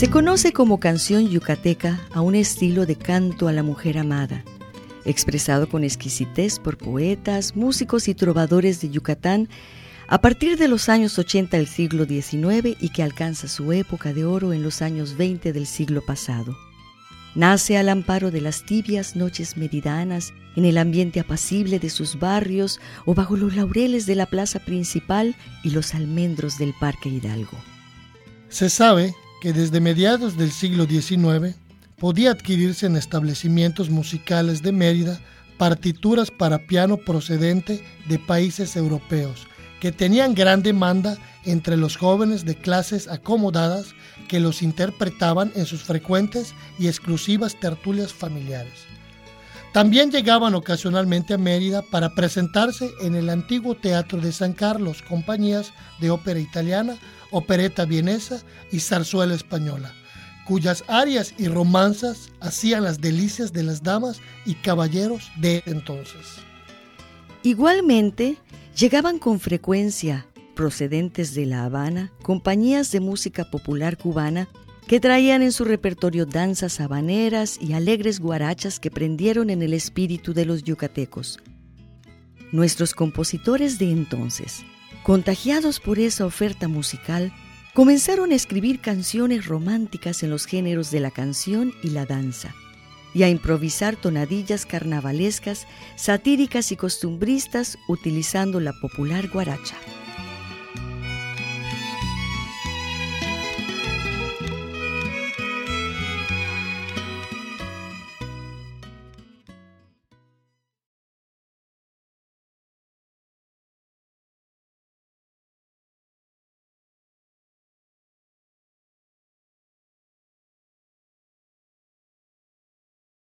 Se conoce como canción yucateca a un estilo de canto a la mujer amada, expresado con exquisitez por poetas, músicos y trovadores de Yucatán a partir de los años 80 del siglo XIX y que alcanza su época de oro en los años 20 del siglo pasado. Nace al amparo de las tibias noches meridanas, en el ambiente apacible de sus barrios o bajo los laureles de la plaza principal y los almendros del Parque Hidalgo. Se sabe que desde mediados del siglo XIX podía adquirirse en establecimientos musicales de Mérida partituras para piano procedente de países europeos, que tenían gran demanda entre los jóvenes de clases acomodadas que los interpretaban en sus frecuentes y exclusivas tertulias familiares. También llegaban ocasionalmente a Mérida para presentarse en el antiguo Teatro de San Carlos compañías de ópera italiana, opereta vienesa y zarzuela española, cuyas arias y romanzas hacían las delicias de las damas y caballeros de entonces. Igualmente, Llegaban con frecuencia, procedentes de La Habana, compañías de música popular cubana que traían en su repertorio danzas habaneras y alegres guarachas que prendieron en el espíritu de los yucatecos. Nuestros compositores de entonces, contagiados por esa oferta musical, comenzaron a escribir canciones románticas en los géneros de la canción y la danza y a improvisar tonadillas carnavalescas, satíricas y costumbristas utilizando la popular guaracha.